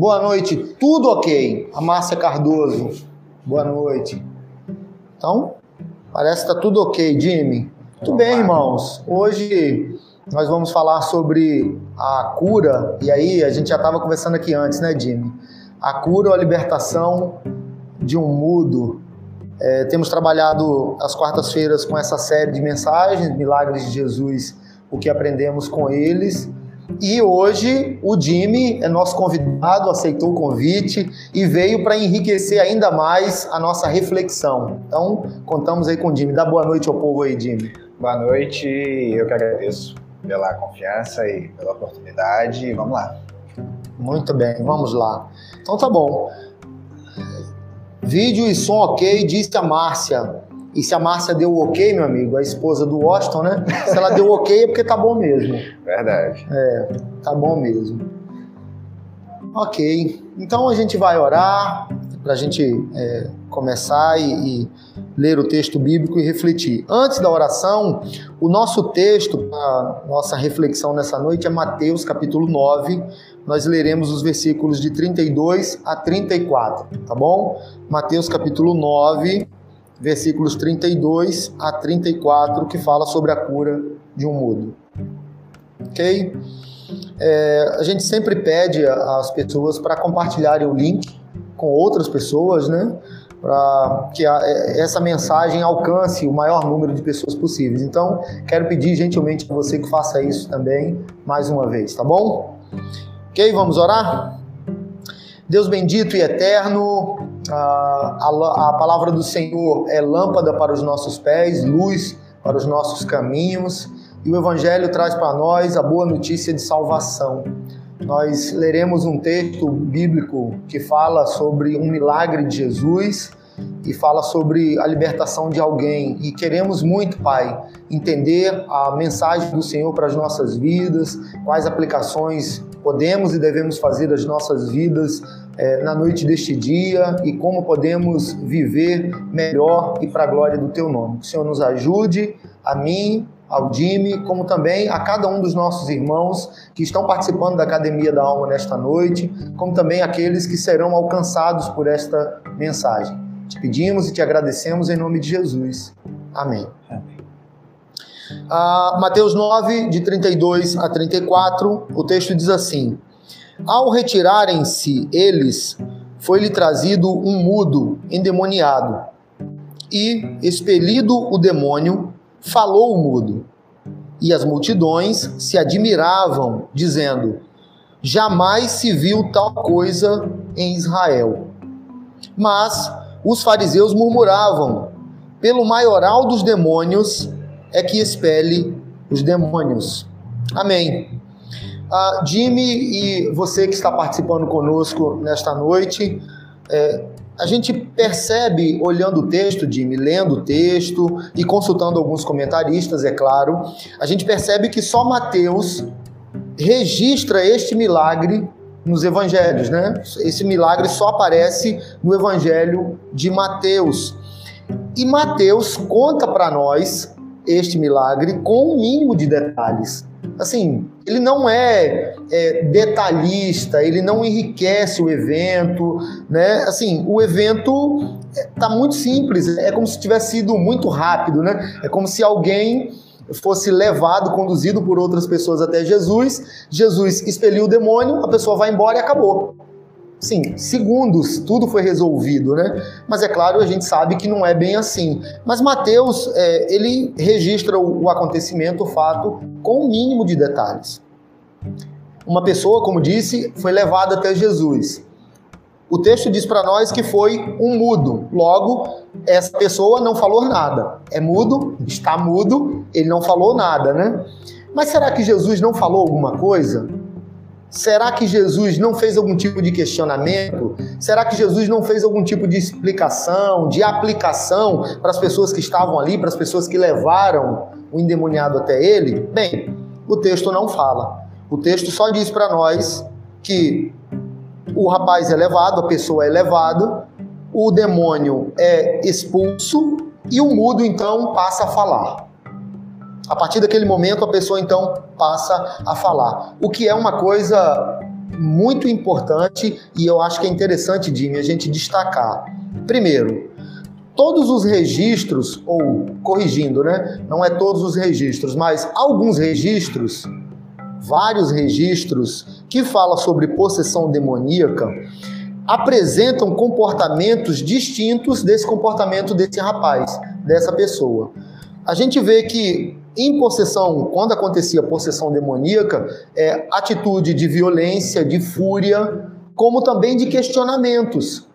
Boa noite, tudo ok. A Márcia Cardoso, boa noite. Então, parece que tá tudo ok, Jimmy. Tudo bem, irmãos. Hoje nós vamos falar sobre a cura, e aí a gente já estava conversando aqui antes, né, Jimmy? A cura ou a libertação de um mudo. É, temos trabalhado as quartas-feiras com essa série de mensagens, Milagres de Jesus, o que aprendemos com eles. E hoje o Jimmy é nosso convidado, aceitou o convite e veio para enriquecer ainda mais a nossa reflexão. Então, contamos aí com o Jimmy. Dá boa noite ao povo aí, Jimmy. Boa noite, eu que agradeço pela confiança e pela oportunidade. Vamos lá. Muito bem, vamos lá. Então tá bom. Vídeo e som ok, disse a Márcia. E se a Márcia deu ok, meu amigo, a esposa do Washington, né? Se ela deu ok é porque tá bom mesmo. Verdade. É, tá bom mesmo. Ok, então a gente vai orar para a gente é, começar e, e, ler o texto bíblico e refletir. Antes da oração, o nosso texto, a nossa reflexão nessa noite é Mateus capítulo 9. Nós leremos os versículos de 32 a 34, tá bom? Mateus capítulo 9, versículos 32 a 34, que fala sobre a cura de um mudo. Ok? É, a gente sempre pede às pessoas para compartilharem o link com outras pessoas, né? Para que a, é, essa mensagem alcance o maior número de pessoas possíveis. Então, quero pedir gentilmente a você que faça isso também mais uma vez, tá bom? Ok, vamos orar? Deus bendito e eterno, a, a, a palavra do Senhor é lâmpada para os nossos pés, luz para os nossos caminhos, e o Evangelho traz para nós a boa notícia de salvação nós leremos um texto bíblico que fala sobre um milagre de Jesus e fala sobre a libertação de alguém. E queremos muito, Pai, entender a mensagem do Senhor para as nossas vidas, quais aplicações podemos e devemos fazer das nossas vidas é, na noite deste dia e como podemos viver melhor e para a glória do Teu nome. Que o Senhor nos ajude, a mim ao Jimmy, como também a cada um dos nossos irmãos que estão participando da Academia da Alma nesta noite, como também aqueles que serão alcançados por esta mensagem. Te pedimos e te agradecemos em nome de Jesus. Amém. Ah, Mateus 9, de 32 a 34, o texto diz assim: Ao retirarem-se eles, foi-lhe trazido um mudo endemoniado, e, expelido o demônio, falou o mudo. E as multidões se admiravam, dizendo: Jamais se viu tal coisa em Israel. Mas os fariseus murmuravam: Pelo maioral dos demônios é que expele os demônios. Amém. Uh, Jimmy e você que está participando conosco nesta noite, é, a gente percebe, olhando o texto, Jimmy, lendo o texto e consultando alguns comentaristas, é claro, a gente percebe que só Mateus registra este milagre nos evangelhos, né? Esse milagre só aparece no evangelho de Mateus. E Mateus conta para nós este milagre com um mínimo de detalhes assim, ele não é, é, detalhista, ele não enriquece o evento, né? Assim, o evento tá muito simples, é como se tivesse sido muito rápido, né? É como se alguém fosse levado, conduzido por outras pessoas até Jesus, Jesus expeliu o demônio, a pessoa vai embora e acabou sim, segundos, tudo foi resolvido, né? Mas é claro, a gente sabe que não é bem assim. Mas Mateus, é, ele registra o, o acontecimento, o fato, com o mínimo de detalhes. Uma pessoa, como disse, foi levada até Jesus. O texto diz para nós que foi um mudo. Logo, essa pessoa não falou nada. É mudo, está mudo, ele não falou nada, né? Mas será que Jesus não falou alguma coisa? Será que Jesus não fez algum tipo de questionamento? Será que Jesus não fez algum tipo de explicação, de aplicação para as pessoas que estavam ali, para as pessoas que levaram o endemoniado até ele? Bem, o texto não fala. O texto só diz para nós que o rapaz é levado, a pessoa é levada, o demônio é expulso e o mudo então passa a falar. A partir daquele momento, a pessoa então passa a falar. O que é uma coisa muito importante e eu acho que é interessante, Jimmy, a gente destacar. Primeiro, todos os registros, ou corrigindo, né? Não é todos os registros, mas alguns registros, vários registros que falam sobre possessão demoníaca, apresentam comportamentos distintos desse comportamento desse rapaz, dessa pessoa. A gente vê que em possessão, quando acontecia possessão demoníaca, é atitude de violência, de fúria, como também de questionamentos.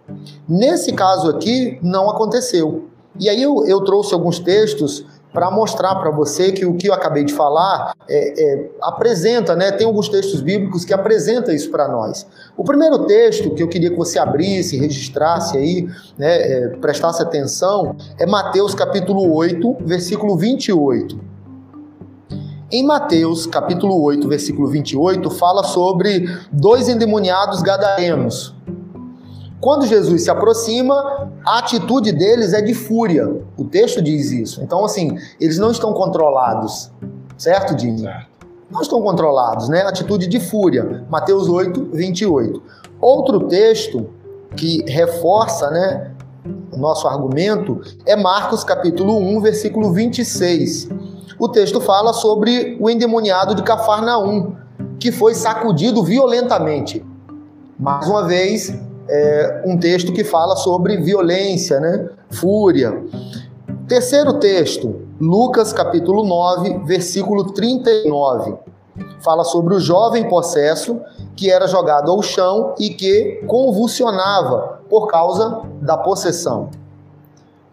Nesse caso aqui, não aconteceu. E aí eu, eu trouxe alguns textos para mostrar para você que o que eu acabei de falar é, é, apresenta, né? Tem alguns textos bíblicos que apresentam isso para nós. O primeiro texto que eu queria que você abrisse, registrasse aí, né, é, prestasse atenção, é Mateus capítulo 8, versículo 28. Em Mateus capítulo 8, versículo 28, fala sobre dois endemoniados gadarenos. Quando Jesus se aproxima, a atitude deles é de fúria. O texto diz isso. Então, assim, eles não estão controlados. Certo, Dini? Certo. Não estão controlados, né? Atitude de fúria. Mateus 8, 28. Outro texto que reforça, né, o nosso argumento é Marcos capítulo 1, versículo 26. O texto fala sobre o endemoniado de Cafarnaum, que foi sacudido violentamente. Mais uma vez, é, um texto que fala sobre violência, né? fúria. Terceiro texto, Lucas capítulo 9, versículo 39. Fala sobre o jovem possesso que era jogado ao chão e que convulsionava por causa da possessão.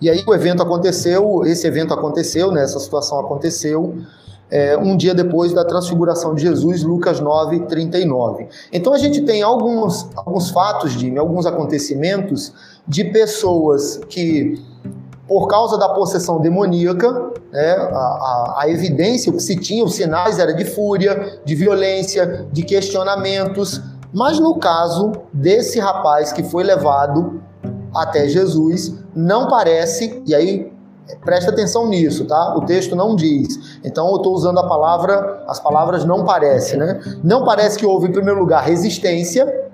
E aí o evento aconteceu, esse evento aconteceu, né, essa situação aconteceu é, um dia depois da transfiguração de Jesus, Lucas 9, 39. Então a gente tem alguns, alguns fatos, Jimmy, alguns acontecimentos de pessoas que, por causa da possessão demoníaca, né, a, a, a evidência, o que se tinha, os sinais era de fúria, de violência, de questionamentos. Mas no caso desse rapaz que foi levado até Jesus, não parece, e aí Presta atenção nisso, tá? O texto não diz. Então eu estou usando a palavra, as palavras não parece, né? Não parece que houve, em primeiro lugar, resistência.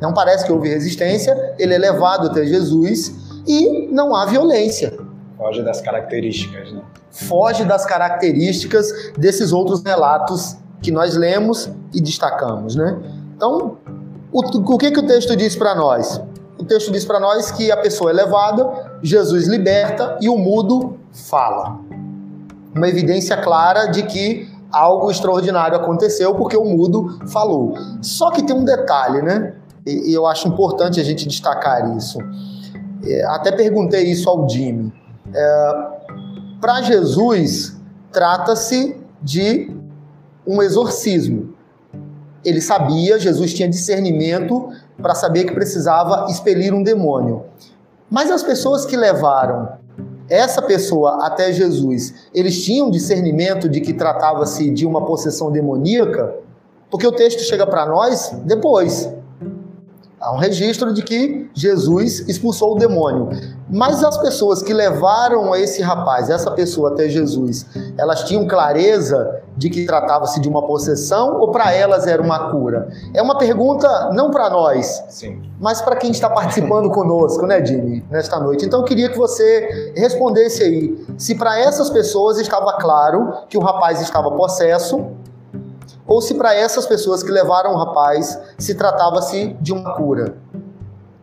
Não parece que houve resistência. Ele é levado até Jesus e não há violência. Foge das características, né? Foge das características desses outros relatos que nós lemos e destacamos, né? Então, o, o que, que o texto diz para nós? O texto diz para nós que a pessoa é levada, Jesus liberta e o mudo fala. Uma evidência clara de que algo extraordinário aconteceu porque o mudo falou. Só que tem um detalhe, né? E eu acho importante a gente destacar isso. É, até perguntei isso ao Jimmy. É, para Jesus, trata-se de um exorcismo. Ele sabia, Jesus tinha discernimento para saber que precisava expelir um demônio. Mas as pessoas que levaram essa pessoa até Jesus, eles tinham discernimento de que tratava-se de uma possessão demoníaca? Porque o texto chega para nós depois. Há um registro de que Jesus expulsou o demônio. Mas as pessoas que levaram esse rapaz, essa pessoa até Jesus, elas tinham clareza de que tratava-se de uma possessão ou para elas era uma cura? É uma pergunta não para nós, Sim. mas para quem está participando conosco, né, Jimmy, nesta noite. Então eu queria que você respondesse aí se para essas pessoas estava claro que o rapaz estava possesso ou se para essas pessoas que levaram o rapaz se tratava-se de uma cura,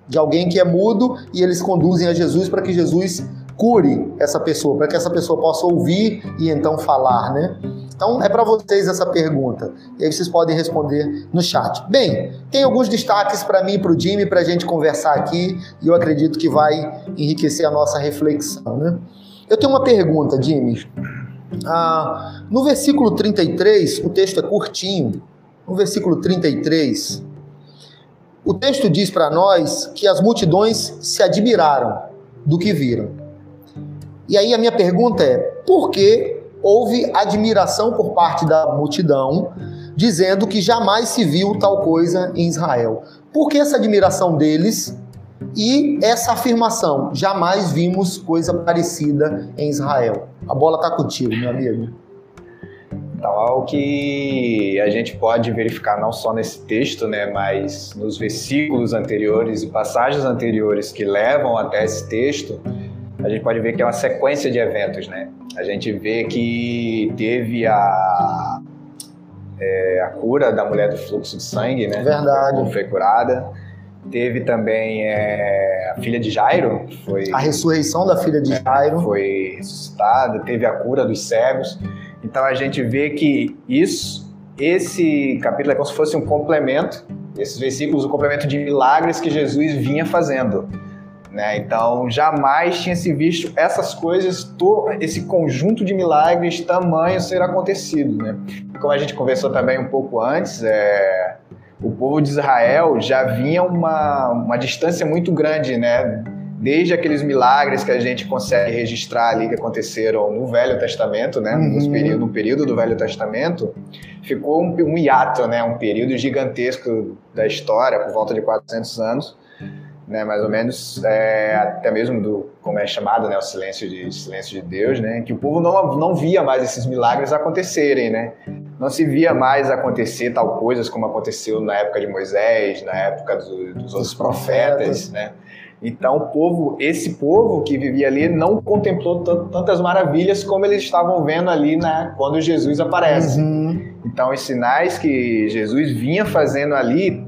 de alguém que é mudo e eles conduzem a Jesus para que Jesus cure essa pessoa, para que essa pessoa possa ouvir e então falar, né? Então é para vocês essa pergunta. E aí vocês podem responder no chat. Bem, tem alguns destaques para mim e para o Jimmy para a gente conversar aqui e eu acredito que vai enriquecer a nossa reflexão, né? Eu tenho uma pergunta, Jimmy. Ah, no versículo 33, o texto é curtinho. No versículo 33, o texto diz para nós que as multidões se admiraram do que viram. E aí a minha pergunta é: por que houve admiração por parte da multidão, dizendo que jamais se viu tal coisa em Israel? Por que essa admiração deles e essa afirmação: jamais vimos coisa parecida em Israel? A bola está contigo, meu amigo. Então, algo que a gente pode verificar não só nesse texto, né, mas nos versículos anteriores e passagens anteriores que levam até esse texto, a gente pode ver que é uma sequência de eventos, né? A gente vê que teve a, é, a cura da mulher do fluxo de sangue, né? Verdade. Foi curada. Teve também é, a filha de Jairo, foi a ressurreição da filha de Jairo, foi ressuscitada. Teve a cura dos cegos. Então a gente vê que isso, esse capítulo é como se fosse um complemento, esses versículos, um complemento de milagres que Jesus vinha fazendo. Né? Então, jamais tinha se visto essas coisas, esse conjunto de milagres tamanho ser acontecido. Né? Como a gente conversou também um pouco antes, é, o povo de Israel já vinha uma, uma distância muito grande, né? Desde aqueles milagres que a gente consegue registrar ali que aconteceram no Velho Testamento, né, uhum. período, no período do Velho Testamento, ficou um, um hiato, né, um período gigantesco da história, por volta de 400 anos, né, mais ou menos, é, até mesmo do, como é chamado, né, o silêncio de, silêncio de Deus, né, que o povo não, não via mais esses milagres acontecerem, né, não se via mais acontecer tal coisas como aconteceu na época de Moisés, na época do, dos outros profetas, né, então, o povo, esse povo que vivia ali não contemplou tantas maravilhas como eles estavam vendo ali né, quando Jesus aparece. Uhum. Então, os sinais que Jesus vinha fazendo ali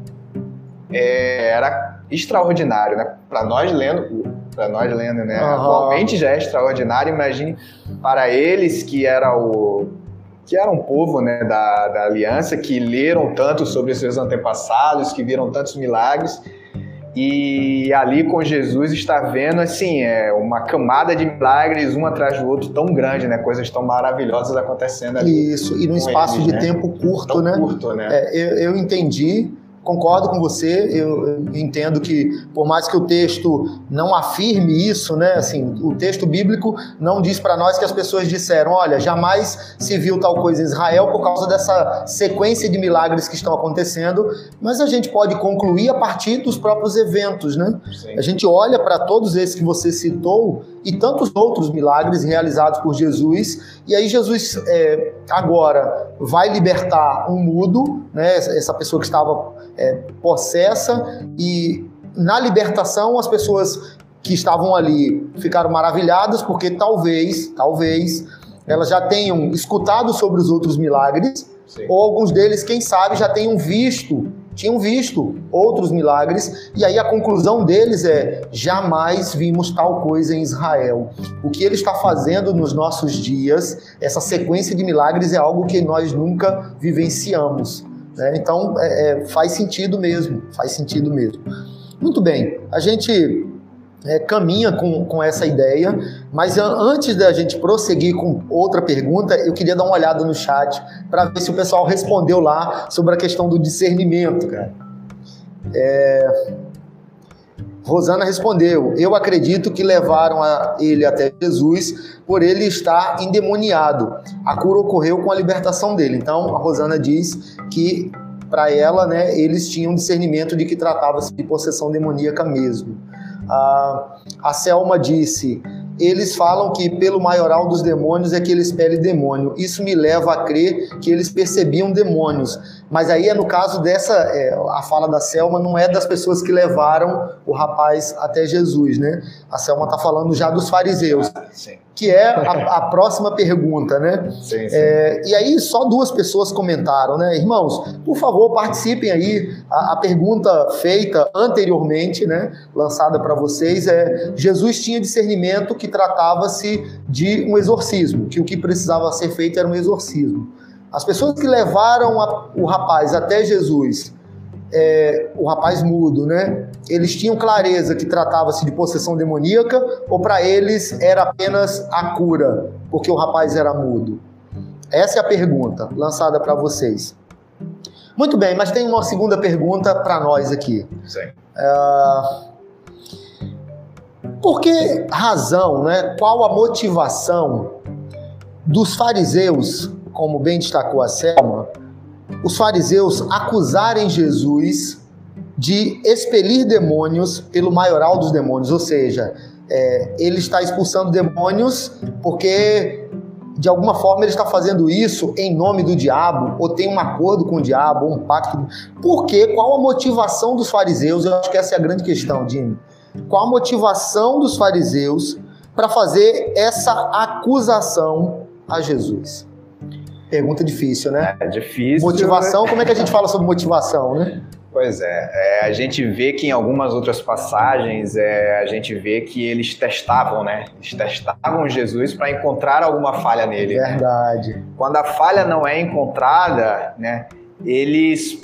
é, era extraordinário, né? Para nós lendo, para nós lendo, né? Uhum. Atualmente já é extraordinário. Imagine para eles que era o que era um povo né, da, da aliança, que leram tanto sobre seus antepassados, que viram tantos milagres e ali com Jesus está vendo assim, é uma camada de milagres um atrás do outro tão grande, né? Coisas tão maravilhosas acontecendo ali. Isso, e num espaço eles, de né? tempo curto, tão né? Curto, né? É, eu, eu entendi concordo com você, eu, entendo que por mais que o texto não afirme isso, né, assim, o texto bíblico não diz para nós que as pessoas disseram, olha, jamais se viu tal coisa em Israel por causa dessa sequência de milagres que estão acontecendo, mas a gente pode concluir a partir dos próprios eventos, né? Sim. A gente olha para todos esses que você citou e tantos outros milagres realizados por Jesus, e aí Jesus é, agora vai libertar um mudo, né, essa pessoa que estava é, possessa, e na libertação as pessoas que estavam ali ficaram maravilhadas, porque talvez, talvez, elas já tenham escutado sobre os outros milagres, Sim. ou alguns deles, quem sabe, já tenham visto tinham visto outros milagres, e aí a conclusão deles é: jamais vimos tal coisa em Israel. O que ele está fazendo nos nossos dias, essa sequência de milagres, é algo que nós nunca vivenciamos. Né? Então é, é, faz sentido mesmo, faz sentido mesmo. Muito bem, a gente é, caminha com, com essa ideia, mas antes da gente prosseguir com outra pergunta, eu queria dar uma olhada no chat para ver se o pessoal respondeu lá sobre a questão do discernimento, cara. É... Rosana respondeu: Eu acredito que levaram ele até Jesus por ele estar endemoniado. A cura ocorreu com a libertação dele. Então, a Rosana diz que para ela, né, eles tinham discernimento de que tratava-se de possessão demoníaca mesmo. A, a Selma disse: eles falam que pelo maioral dos demônios é que ele expele demônio. Isso me leva a crer que eles percebiam demônios. Mas aí é no caso dessa, é, a fala da Selma não é das pessoas que levaram o rapaz até Jesus, né? A Selma está falando já dos fariseus. Sim que é a, a próxima pergunta, né? Sim, sim. É, e aí só duas pessoas comentaram, né? Irmãos, por favor, participem aí. A, a pergunta feita anteriormente, né, lançada para vocês, é: Jesus tinha discernimento que tratava-se de um exorcismo, que o que precisava ser feito era um exorcismo. As pessoas que levaram a, o rapaz até Jesus é, o rapaz mudo, né? Eles tinham clareza que tratava-se de possessão demoníaca ou para eles era apenas a cura, porque o rapaz era mudo? Essa é a pergunta lançada para vocês. Muito bem, mas tem uma segunda pergunta para nós aqui. Sim. É... Por que razão, né? Qual a motivação dos fariseus, como bem destacou a Selma, os fariseus acusarem Jesus de expelir demônios pelo maioral dos demônios, ou seja, é, ele está expulsando demônios porque de alguma forma ele está fazendo isso em nome do diabo, ou tem um acordo com o diabo, ou um pacto. Por quê? Qual a motivação dos fariseus? Eu acho que essa é a grande questão, Jimmy. Qual a motivação dos fariseus para fazer essa acusação a Jesus? Pergunta difícil, né? É difícil. Motivação, como é que a gente fala sobre motivação, né? Pois é, é, a gente vê que em algumas outras passagens é, a gente vê que eles testavam, né? Eles testavam Jesus para encontrar alguma falha nele. Verdade. Né? Quando a falha não é encontrada, né? Eles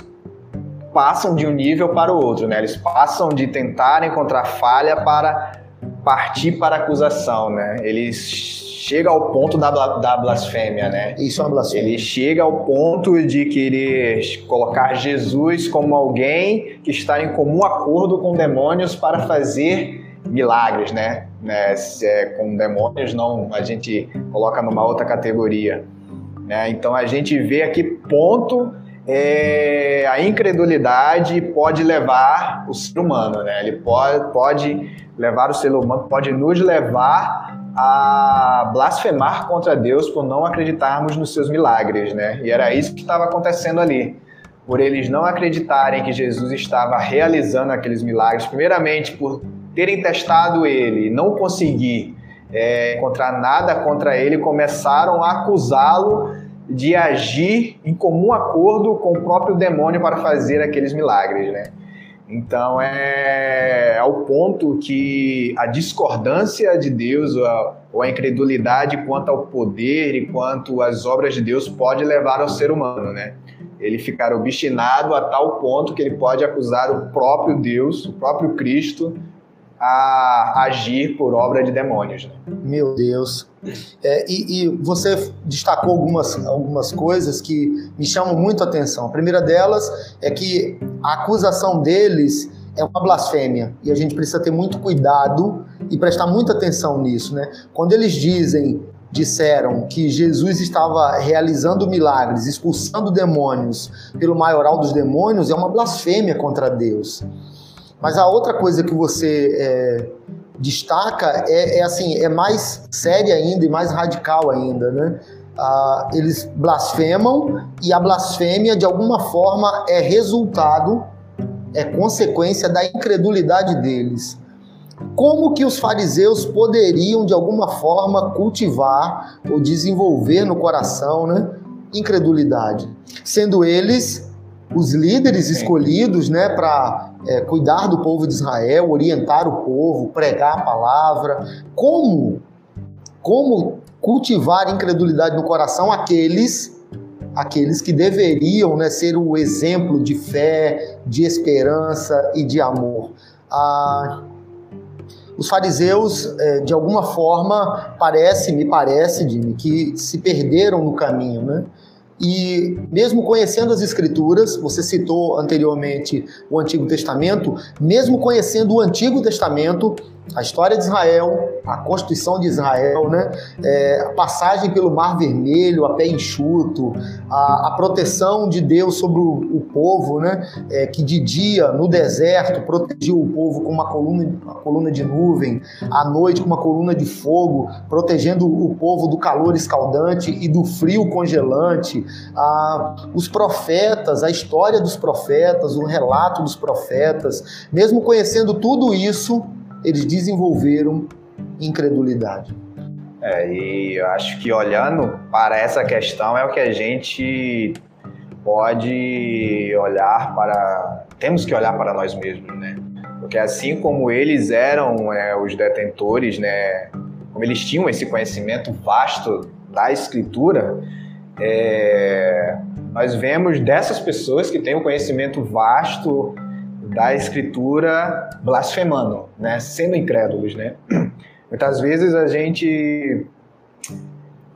passam de um nível para o outro, né? Eles passam de tentar encontrar falha para partir para a acusação, né? Eles chega ao ponto da, da blasfêmia, né? Isso é uma blasfêmia. Ele chega ao ponto de querer colocar Jesus como alguém que está em comum acordo com demônios para fazer milagres, né? né? É com demônios, não, a gente coloca numa outra categoria. Né? Então a gente vê a que ponto é, a incredulidade pode levar o ser humano, né? Ele pode, pode levar o ser humano, pode nos levar a blasfemar contra Deus por não acreditarmos nos seus milagres, né? E era isso que estava acontecendo ali. Por eles não acreditarem que Jesus estava realizando aqueles milagres, primeiramente por terem testado ele, não conseguir é, encontrar nada contra ele, começaram a acusá-lo de agir em comum acordo com o próprio demônio para fazer aqueles milagres, né? Então é ao ponto que a discordância de Deus ou a incredulidade quanto ao poder e quanto às obras de Deus pode levar ao ser humano, né? Ele ficar obstinado a tal ponto que ele pode acusar o próprio Deus, o próprio Cristo, a agir por obra de demônios. Né? Meu Deus. É, e, e, você destacou algumas, algumas coisas que me chamam muito a atenção. A primeira delas é que a acusação deles é uma blasfêmia e a gente precisa ter muito cuidado e prestar muita atenção nisso, né? Quando eles dizem, disseram que Jesus estava realizando milagres, expulsando demônios pelo maioral dos demônios, é uma blasfêmia contra Deus. Mas a outra coisa que você é, destaca é, é, assim, é mais séria ainda e mais radical ainda, né? Ah, eles blasfemam e a blasfêmia de alguma forma é resultado, é consequência da incredulidade deles. Como que os fariseus poderiam de alguma forma cultivar ou desenvolver no coração, né, incredulidade, sendo eles os líderes escolhidos, né, para é, cuidar do povo de Israel, orientar o povo, pregar a palavra. Como? Como cultivar incredulidade no coração aqueles aqueles que deveriam né, ser o exemplo de fé, de esperança e de amor. Ah, os fariseus, é, de alguma forma, parece, me parece, Jimmy, que se perderam no caminho, né? E mesmo conhecendo as Escrituras, você citou anteriormente o Antigo Testamento, mesmo conhecendo o Antigo Testamento, a história de Israel, a constituição de Israel, né? É, a passagem pelo Mar Vermelho a pé enxuto, a, a proteção de Deus sobre o, o povo, né? É, que de dia no deserto protegiu o povo com uma coluna, uma coluna de nuvem, à noite com uma coluna de fogo, protegendo o povo do calor escaldante e do frio congelante. Ah, os profetas, a história dos profetas, o relato dos profetas, mesmo conhecendo tudo isso, eles desenvolveram incredulidade. É, e eu acho que olhando para essa questão é o que a gente pode olhar para. Temos que olhar para nós mesmos, né? Porque assim como eles eram é, os detentores, né? Como eles tinham esse conhecimento vasto da Escritura, é, nós vemos dessas pessoas que têm um conhecimento vasto da escritura blasfemando, né? Sendo incrédulos, né? Muitas vezes a gente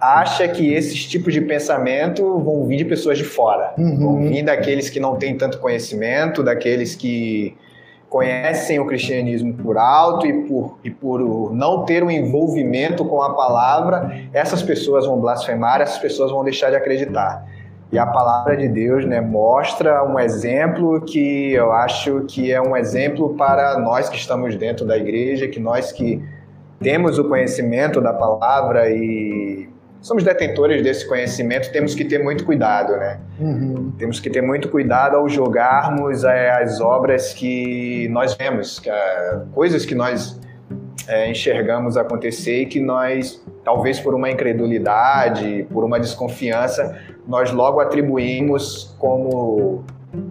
acha que esses tipos de pensamento vão vir de pessoas de fora, uhum. vão vir daqueles que não têm tanto conhecimento, daqueles que conhecem o cristianismo por alto e por, e por não ter um envolvimento com a palavra, essas pessoas vão blasfemar, essas pessoas vão deixar de acreditar. E a palavra de Deus né, mostra um exemplo que eu acho que é um exemplo para nós que estamos dentro da igreja, que nós que temos o conhecimento da palavra e somos detentores desse conhecimento, temos que ter muito cuidado, né? Uhum. Temos que ter muito cuidado ao julgarmos é, as obras que nós vemos, é, coisas que nós é, enxergamos acontecer e que nós, talvez por uma incredulidade, por uma desconfiança, nós logo atribuímos como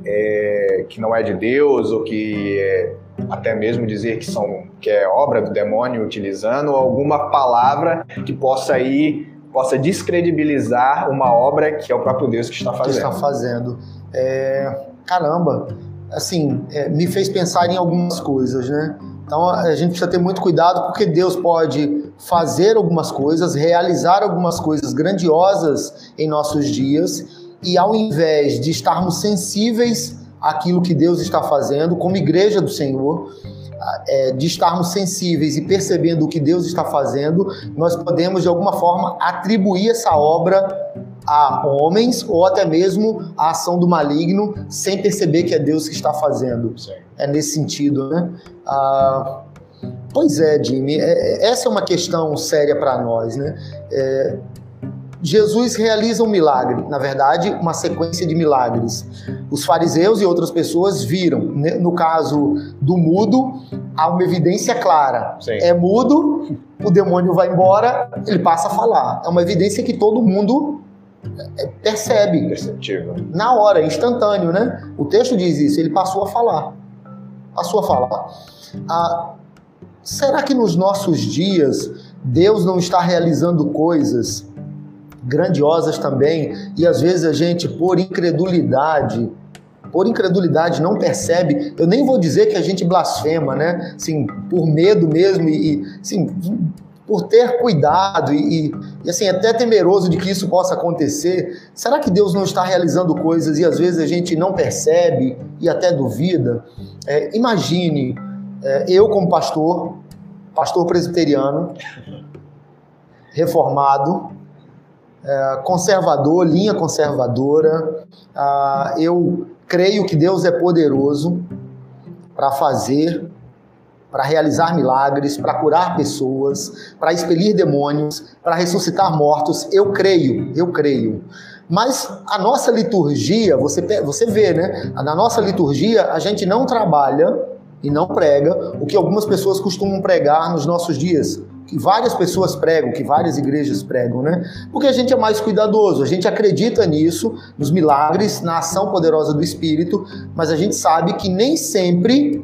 é, que não é de Deus ou que é, até mesmo dizer que são que é obra do demônio utilizando alguma palavra que possa ir possa descredibilizar uma obra que é o próprio Deus que está fazendo. Que está fazendo. É, caramba, assim, é, me fez pensar em algumas coisas, né? Então a gente precisa ter muito cuidado porque Deus pode fazer algumas coisas, realizar algumas coisas grandiosas em nossos dias e ao invés de estarmos sensíveis àquilo que Deus está fazendo como igreja do Senhor, é, de estarmos sensíveis e percebendo o que Deus está fazendo, nós podemos de alguma forma atribuir essa obra a homens ou até mesmo a ação do maligno sem perceber que é Deus que está fazendo. É nesse sentido, né? Ah, pois é, Jimmy, é, é essa é uma questão séria para nós, né? É, Jesus realiza um milagre, na verdade, uma sequência de milagres. Os fariseus e outras pessoas viram. Né? No caso do mudo, há uma evidência clara. Sim. É mudo, o demônio vai embora, ele passa a falar. É uma evidência que todo mundo percebe. Perceptível. Na hora, instantâneo, né? O texto diz isso, ele passou a falar. Passou a falar. Ah, será que nos nossos dias Deus não está realizando coisas grandiosas também, e às vezes a gente, por incredulidade, por incredulidade não percebe, eu nem vou dizer que a gente blasfema, né? Assim, por medo mesmo e, assim, por ter cuidado e, e, assim, até temeroso de que isso possa acontecer. Será que Deus não está realizando coisas e às vezes a gente não percebe e até duvida? É, imagine, é, eu como pastor, pastor presbiteriano, reformado, é, conservador, linha conservadora. Ah, eu creio que Deus é poderoso para fazer, para realizar milagres, para curar pessoas, para expelir demônios, para ressuscitar mortos. Eu creio, eu creio. Mas a nossa liturgia, você, você vê, né? Na nossa liturgia, a gente não trabalha e não prega o que algumas pessoas costumam pregar nos nossos dias que várias pessoas pregam, que várias igrejas pregam, né? Porque a gente é mais cuidadoso, a gente acredita nisso, nos milagres, na ação poderosa do Espírito, mas a gente sabe que nem sempre,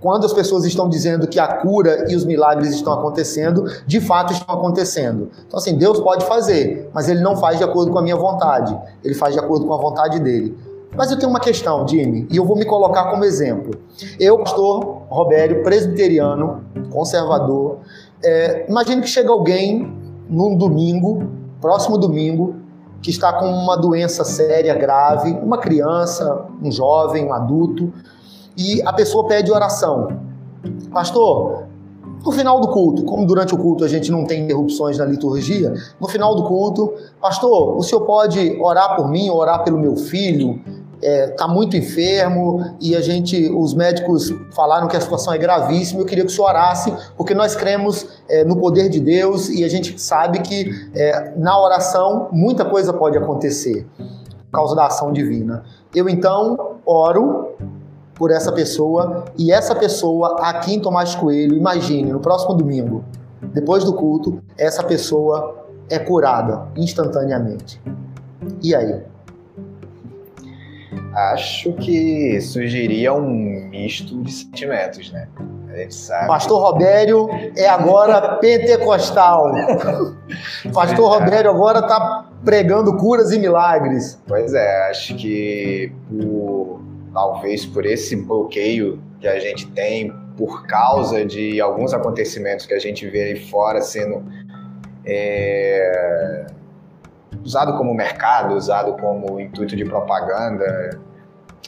quando as pessoas estão dizendo que a cura e os milagres estão acontecendo, de fato estão acontecendo. Então, assim, Deus pode fazer, mas Ele não faz de acordo com a minha vontade, Ele faz de acordo com a vontade dele. Mas eu tenho uma questão, Jimmy, e eu vou me colocar como exemplo. Eu, pastor Robério, presbiteriano, conservador, é, imagine que chega alguém num domingo, próximo domingo, que está com uma doença séria, grave, uma criança, um jovem, um adulto, e a pessoa pede oração. Pastor, no final do culto, como durante o culto a gente não tem interrupções na liturgia, no final do culto, pastor, o senhor pode orar por mim, orar pelo meu filho, está é, tá muito enfermo e a gente, os médicos falaram que a situação é gravíssima. Eu queria que o senhor orasse, porque nós cremos é, no poder de Deus e a gente sabe que é, na oração muita coisa pode acontecer por causa da ação divina. Eu então oro por essa pessoa e essa pessoa aqui em Tomás Coelho, imagine, no próximo domingo, depois do culto, essa pessoa é curada instantaneamente. E aí? Acho que surgiria um misto de sentimentos, né? A gente sabe. Pastor Robério é agora pentecostal. Pastor Robério agora está pregando curas e milagres. Pois é, acho que por, talvez por esse bloqueio que a gente tem por causa de alguns acontecimentos que a gente vê aí fora sendo é, usado como mercado, usado como intuito de propaganda,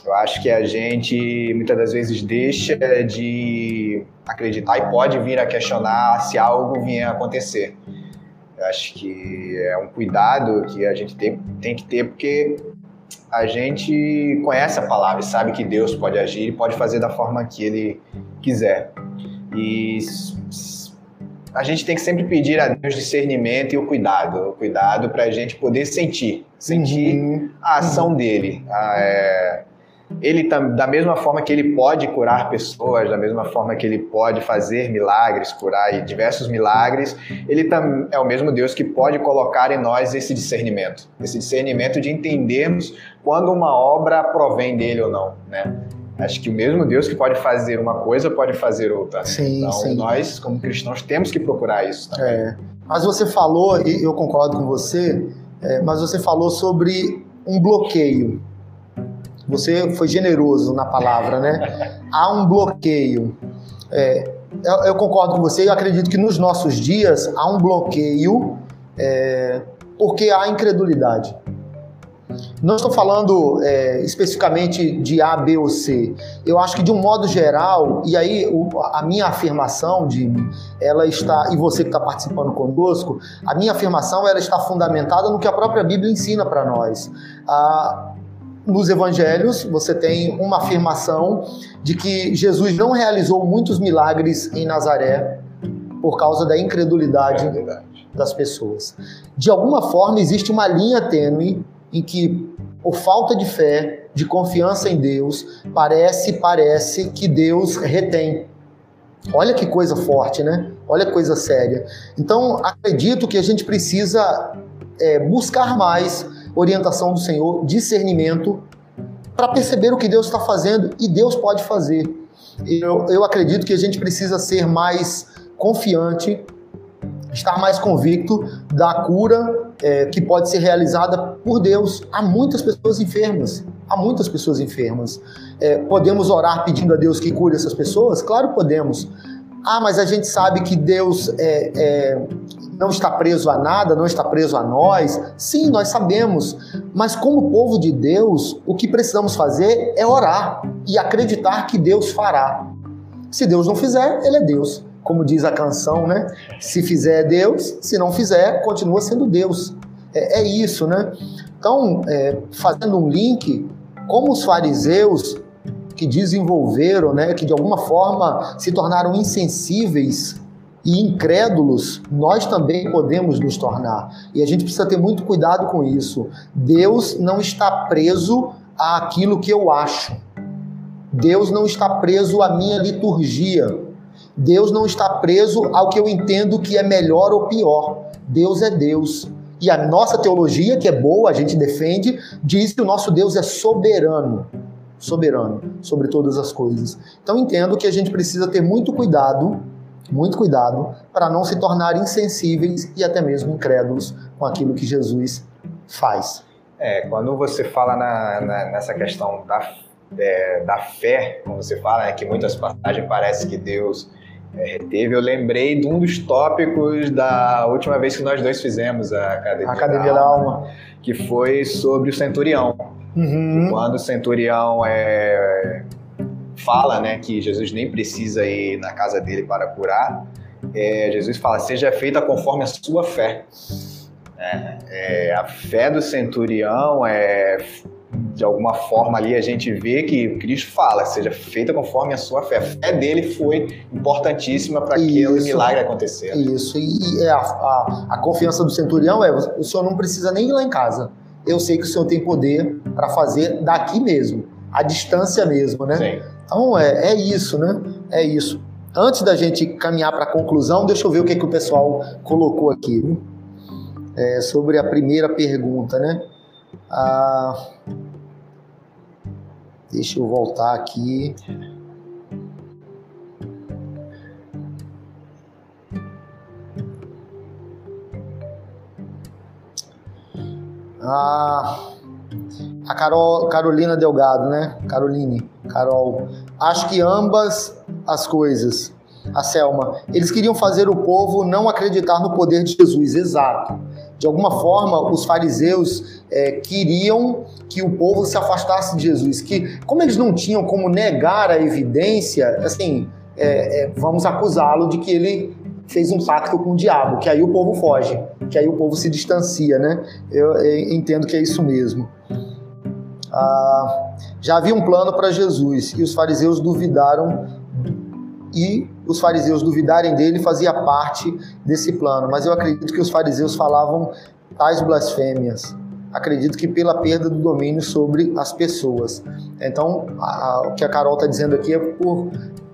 eu acho que a gente muitas das vezes deixa de acreditar e pode vir a questionar se algo vier a acontecer. Eu acho que é um cuidado que a gente tem, tem que ter porque a gente conhece a palavra e sabe que Deus pode agir e pode fazer da forma que Ele quiser. E a gente tem que sempre pedir a Deus discernimento e o cuidado, o cuidado para a gente poder sentir, sentir uhum. a ação dele. A, é, ele da mesma forma que ele pode curar pessoas, da mesma forma que ele pode fazer milagres, curar diversos milagres, ele é o mesmo Deus que pode colocar em nós esse discernimento, esse discernimento de entendermos quando uma obra provém dele ou não, né? Acho que o mesmo Deus que pode fazer uma coisa pode fazer outra. Sim, então, sim. nós, como cristãos, temos que procurar isso também. É. Mas você falou, e eu concordo com você, é, mas você falou sobre um bloqueio. Você foi generoso na palavra, né? Há um bloqueio. É, eu, eu, concordo com você e acredito que nos nossos dias há um bloqueio é, porque há incredulidade. Não estou falando é, especificamente de A, B ou C. Eu acho que de um modo geral, e aí o, a minha afirmação, Jimmy, ela está, e você que está participando conosco, a minha afirmação ela está fundamentada no que a própria Bíblia ensina para nós. Ah, nos evangelhos, você tem uma afirmação de que Jesus não realizou muitos milagres em Nazaré por causa da incredulidade é das pessoas. De alguma forma, existe uma linha tênue em que, por falta de fé, de confiança em Deus, parece, parece que Deus retém. Olha que coisa forte, né? Olha que coisa séria. Então, acredito que a gente precisa é, buscar mais orientação do Senhor, discernimento, para perceber o que Deus está fazendo e Deus pode fazer. Eu, eu acredito que a gente precisa ser mais confiante estar mais convicto da cura é, que pode ser realizada por Deus. Há muitas pessoas enfermas, há muitas pessoas enfermas. É, podemos orar pedindo a Deus que cure essas pessoas? Claro, podemos. Ah, mas a gente sabe que Deus é, é, não está preso a nada, não está preso a nós. Sim, nós sabemos. Mas como povo de Deus, o que precisamos fazer é orar e acreditar que Deus fará. Se Deus não fizer, Ele é Deus como diz a canção, né? Se fizer é Deus, se não fizer, continua sendo Deus. É, é isso, né? Então, é, fazendo um link, como os fariseus que desenvolveram, né, que de alguma forma se tornaram insensíveis e incrédulos, nós também podemos nos tornar. E a gente precisa ter muito cuidado com isso. Deus não está preso àquilo que eu acho. Deus não está preso à minha liturgia. Deus não está preso ao que eu entendo que é melhor ou pior. Deus é Deus. E a nossa teologia, que é boa, a gente defende, diz que o nosso Deus é soberano. Soberano sobre todas as coisas. Então entendo que a gente precisa ter muito cuidado, muito cuidado, para não se tornar insensíveis e até mesmo incrédulos com aquilo que Jesus faz. É, quando você fala na, na, nessa questão da, é, da fé, como você fala, né, que muitas passagens parece que Deus é, teve, eu lembrei de um dos tópicos da última vez que nós dois fizemos a Academia, a Academia da, Alma, da Alma, que foi sobre o centurião. Uhum. Quando o centurião é, fala né, que Jesus nem precisa ir na casa dele para curar, é, Jesus fala: seja feita conforme a sua fé. É, é, a fé do centurião é de alguma forma ali a gente vê que Cristo fala, seja feita conforme a sua fé. A fé dele foi importantíssima para aquele milagre acontecer. Isso, e é a, a, a, confiança do centurião é: o senhor não precisa nem ir lá em casa. Eu sei que o senhor tem poder para fazer daqui mesmo, a distância mesmo, né? Sim. Então é, é isso, né? É isso. Antes da gente caminhar para a conclusão, deixa eu ver o que, que o pessoal colocou aqui. É, sobre a primeira pergunta, né? Ah, deixa eu voltar aqui. Ah, a Carol, Carolina Delgado, né? Caroline, Carol. Acho que ambas as coisas. A Selma. Eles queriam fazer o povo não acreditar no poder de Jesus. Exato. De alguma forma, os fariseus é, queriam que o povo se afastasse de Jesus. Que, como eles não tinham como negar a evidência, assim, é, é, vamos acusá-lo de que ele fez um pacto com o diabo, que aí o povo foge, que aí o povo se distancia, né? Eu, eu entendo que é isso mesmo. Ah, já havia um plano para Jesus e os fariseus duvidaram e os fariseus duvidarem dele fazia parte desse plano. Mas eu acredito que os fariseus falavam tais blasfêmias. Acredito que pela perda do domínio sobre as pessoas. Então, a, a, o que a Carol está dizendo aqui é por,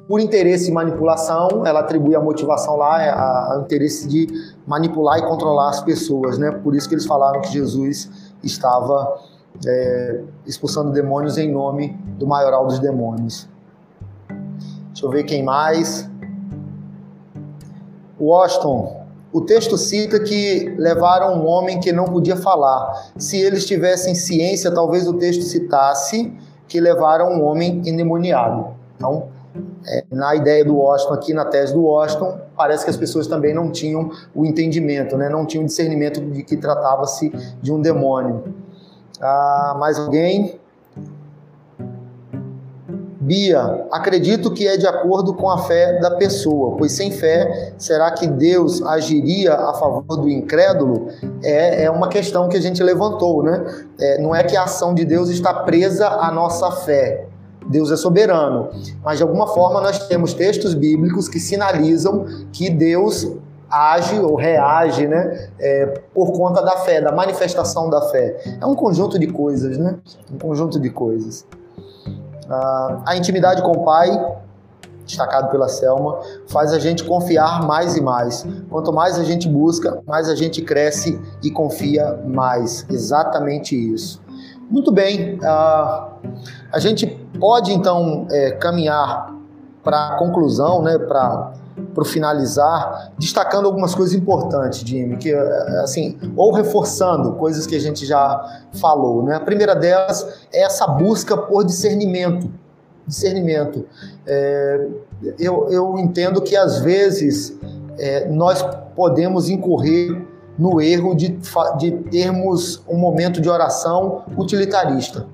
por interesse e manipulação, ela atribui a motivação lá ao interesse de manipular e controlar as pessoas, né? Por isso que eles falaram que Jesus estava é, expulsando demônios em nome do maioral dos demônios. Deixa eu ver quem mais. Washington. O texto cita que levaram um homem que não podia falar. Se eles tivessem ciência, talvez o texto citasse que levaram um homem endemoniado. Então, é, na ideia do Washington, aqui na tese do Washington, parece que as pessoas também não tinham o entendimento, né? não tinham discernimento de que tratava-se de um demônio. Ah, mais alguém? Bia, acredito que é de acordo com a fé da pessoa, pois sem fé, será que Deus agiria a favor do incrédulo? É, é uma questão que a gente levantou, né? É, não é que a ação de Deus está presa à nossa fé. Deus é soberano, mas de alguma forma nós temos textos bíblicos que sinalizam que Deus age ou reage, né, é, por conta da fé, da manifestação da fé. É um conjunto de coisas, né? Um conjunto de coisas. Ah, a intimidade com o Pai, destacado pela Selma, faz a gente confiar mais e mais. Quanto mais a gente busca, mais a gente cresce e confia mais. Exatamente isso. Muito bem, ah, a gente pode então é, caminhar para a conclusão, né, para para finalizar, destacando algumas coisas importantes, Jimmy, que assim, ou reforçando coisas que a gente já falou, né? A primeira delas é essa busca por discernimento. Discernimento. É, eu, eu entendo que às vezes é, nós podemos incorrer no erro de, de termos um momento de oração utilitarista.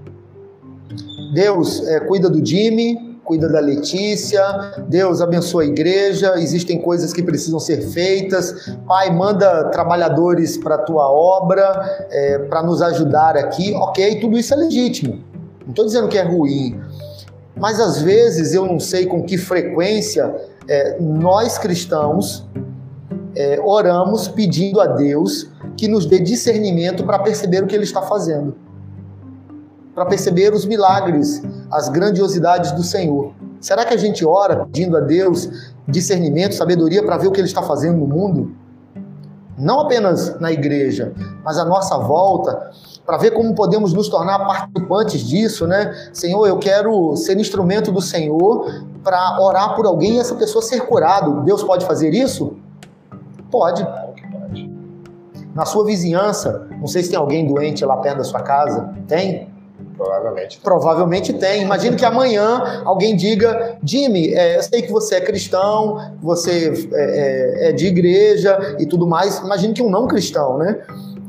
Deus é, cuida do Jimmy, cuida da Letícia, Deus abençoa a igreja, existem coisas que precisam ser feitas, Pai, manda trabalhadores para a tua obra, é, para nos ajudar aqui, ok, tudo isso é legítimo, não estou dizendo que é ruim, mas às vezes eu não sei com que frequência é, nós cristãos é, oramos pedindo a Deus que nos dê discernimento para perceber o que Ele está fazendo. Para perceber os milagres, as grandiosidades do Senhor. Será que a gente ora pedindo a Deus discernimento, sabedoria para ver o que Ele está fazendo no mundo? Não apenas na igreja, mas à nossa volta, para ver como podemos nos tornar participantes disso, né? Senhor, eu quero ser instrumento do Senhor para orar por alguém e essa pessoa ser curado. Deus pode fazer isso? Pode. Na sua vizinhança, não sei se tem alguém doente lá perto da sua casa. Tem? Provavelmente. Provavelmente tem. Imagina que amanhã alguém diga: Jimmy, é, eu sei que você é cristão, você é, é, é de igreja e tudo mais. Imagina que um não cristão, né?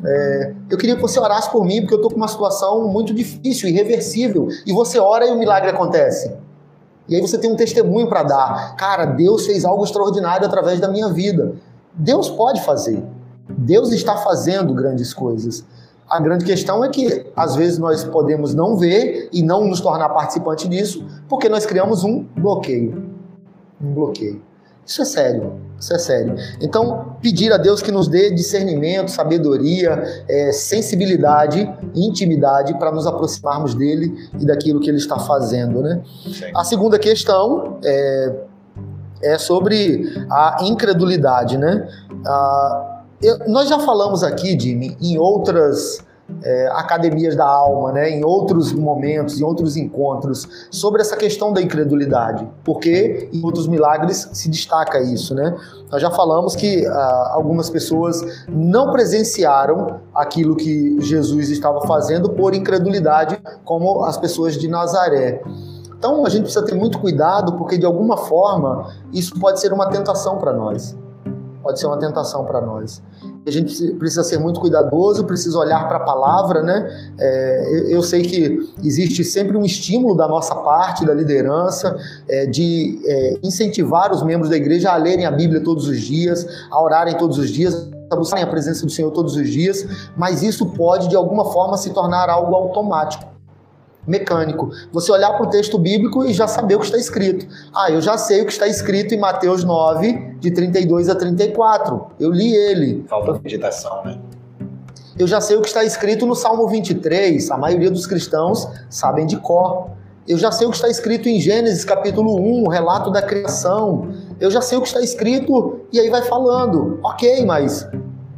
É, eu queria que você orasse por mim, porque eu estou com uma situação muito difícil, irreversível. E você ora e o milagre acontece. E aí você tem um testemunho para dar. Cara, Deus fez algo extraordinário através da minha vida. Deus pode fazer. Deus está fazendo grandes coisas. A grande questão é que às vezes nós podemos não ver e não nos tornar participante disso, porque nós criamos um bloqueio. Um bloqueio. Isso é sério, isso é sério. Então, pedir a Deus que nos dê discernimento, sabedoria, é, sensibilidade, intimidade para nos aproximarmos dele e daquilo que ele está fazendo, né? A segunda questão é, é sobre a incredulidade, né? A, eu, nós já falamos aqui, Jimmy, em outras é, academias da alma, né, em outros momentos, em outros encontros, sobre essa questão da incredulidade, porque em outros milagres se destaca isso. Né? Nós já falamos que ah, algumas pessoas não presenciaram aquilo que Jesus estava fazendo por incredulidade, como as pessoas de Nazaré. Então a gente precisa ter muito cuidado, porque de alguma forma isso pode ser uma tentação para nós pode ser uma tentação para nós. A gente precisa ser muito cuidadoso, precisa olhar para a palavra, né? É, eu sei que existe sempre um estímulo da nossa parte, da liderança, é, de é, incentivar os membros da igreja a lerem a Bíblia todos os dias, a orarem todos os dias, a buscarem a presença do Senhor todos os dias, mas isso pode, de alguma forma, se tornar algo automático. Mecânico. Você olhar para o texto bíblico e já saber o que está escrito. Ah, eu já sei o que está escrito em Mateus 9, de 32 a 34. Eu li ele. Falta meditação, né? Eu já sei o que está escrito no Salmo 23. A maioria dos cristãos sabem de cor. Eu já sei o que está escrito em Gênesis capítulo 1, o relato da criação. Eu já sei o que está escrito e aí vai falando. Ok, mas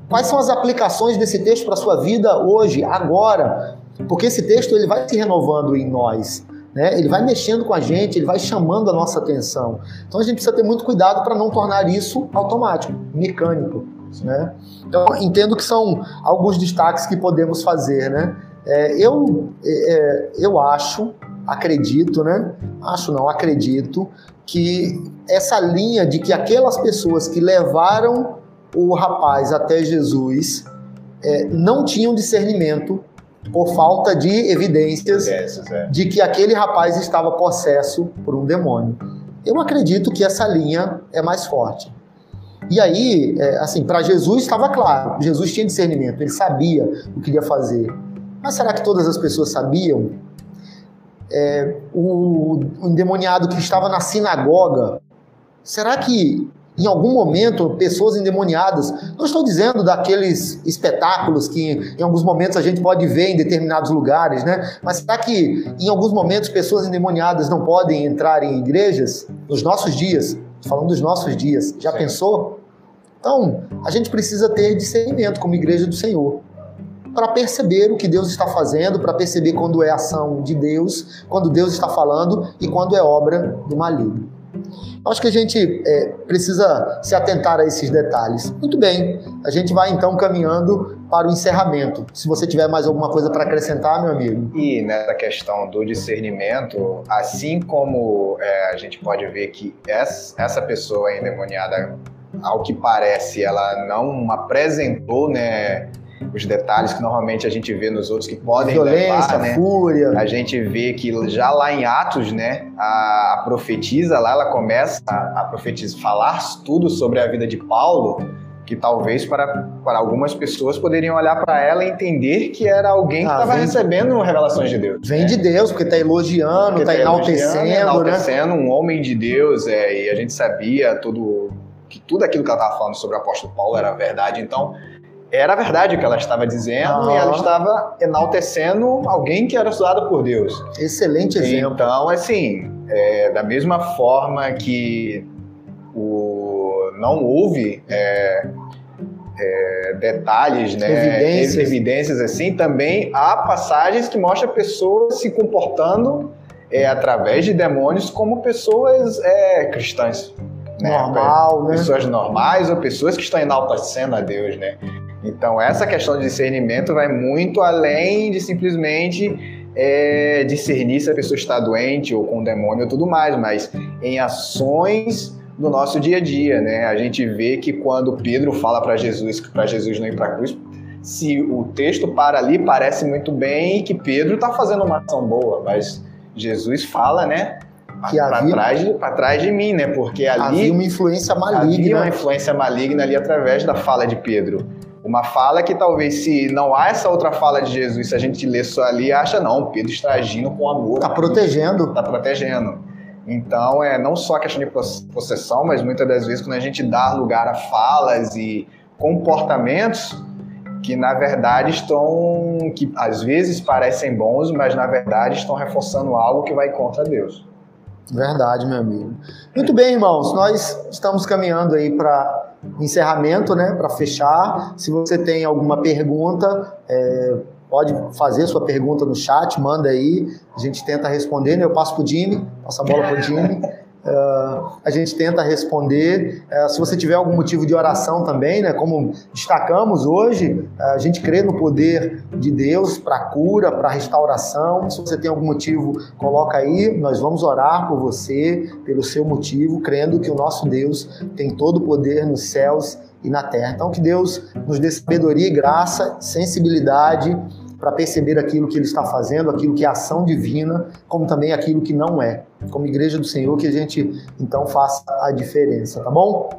quais são as aplicações desse texto para a sua vida hoje, agora? Porque esse texto ele vai se renovando em nós. Né? Ele vai mexendo com a gente, ele vai chamando a nossa atenção. Então a gente precisa ter muito cuidado para não tornar isso automático, mecânico. Né? Então entendo que são alguns destaques que podemos fazer. Né? É, eu, é, é eu acho, acredito, né? Acho não, acredito que essa linha de que aquelas pessoas que levaram o rapaz até Jesus é, não tinham discernimento por falta de evidências é. de que aquele rapaz estava possesso por um demônio. Eu acredito que essa linha é mais forte. E aí, é, assim, para Jesus estava claro, Jesus tinha discernimento, ele sabia o que ia fazer. Mas será que todas as pessoas sabiam? É, o, o endemoniado que estava na sinagoga, será que em algum momento, pessoas endemoniadas. Não estou dizendo daqueles espetáculos que em alguns momentos a gente pode ver em determinados lugares, né? Mas será que em alguns momentos pessoas endemoniadas não podem entrar em igrejas? Nos nossos dias, falando dos nossos dias, já Sim. pensou? Então, a gente precisa ter discernimento como igreja do Senhor para perceber o que Deus está fazendo, para perceber quando é ação de Deus, quando Deus está falando e quando é obra do maligno. Acho que a gente é, precisa se atentar a esses detalhes. Muito bem, a gente vai então caminhando para o encerramento. Se você tiver mais alguma coisa para acrescentar, meu amigo. E nessa questão do discernimento, assim como é, a gente pode ver que essa pessoa endemoniada, ao que parece, ela não apresentou, né? Os detalhes que normalmente a gente vê nos outros que podem Violência, levar, né? fúria. A gente vê que já lá em Atos, né, a, profetisa lá, ela começa a, a profetizar, falar tudo sobre a vida de Paulo, que talvez para, para algumas pessoas poderiam olhar para ela e entender que era alguém que estava ah, recebendo revelações de Deus. Vem né? de Deus, porque está elogiando, está tá enaltecendo, né? enaltecendo né? um homem de Deus, é, e a gente sabia tudo que tudo aquilo que ela estava falando sobre o apóstolo Paulo era verdade. Então, era verdade o que ela estava dizendo e ela estava enaltecendo alguém que era usado por Deus. Excelente exemplo. Então, assim, é, da mesma forma que o, não houve é, é, detalhes, né, evidências. evidências assim, também há passagens que mostram pessoas se comportando é, através de demônios como pessoas é, cristãs. Né? Normal, né? Pessoas normais ou pessoas que estão enaltecendo a Deus, né? Então, essa questão de discernimento vai muito além de simplesmente é, discernir se a pessoa está doente ou com demônio ou tudo mais, mas em ações do nosso dia a dia, né? A gente vê que quando Pedro fala para Jesus que para Jesus não ir para a cruz, se o texto para ali parece muito bem que Pedro está fazendo uma ação boa, mas Jesus fala, né? que para trás, trás de mim, né? Porque ali havia uma influência maligna. Havia uma influência maligna ali através da fala de Pedro. Uma fala que talvez se não há essa outra fala de Jesus, se a gente lê só ali, acha não, Pedro está agindo com amor. Está protegendo. Está protegendo. Então, é não só a questão de possessão, mas muitas das vezes quando a gente dá lugar a falas e comportamentos que na verdade estão, que às vezes parecem bons, mas na verdade estão reforçando algo que vai contra Deus. Verdade, meu amigo. Muito bem, irmãos, nós estamos caminhando aí para encerramento, né, para fechar. Se você tem alguma pergunta, é, pode fazer sua pergunta no chat, manda aí, a gente tenta responder. Né? Eu passo para o Jimmy, passo a bola para o Jimmy. Uh, a gente tenta responder. Uh, se você tiver algum motivo de oração também, né, como destacamos hoje, uh, a gente crê no poder de Deus para cura, para restauração. Se você tem algum motivo, coloca aí. Nós vamos orar por você, pelo seu motivo, crendo que o nosso Deus tem todo o poder nos céus e na terra. Então, que Deus nos dê sabedoria e graça, sensibilidade para perceber aquilo que Ele está fazendo, aquilo que é ação divina, como também aquilo que não é. Como igreja do Senhor, que a gente então faça a diferença, tá bom?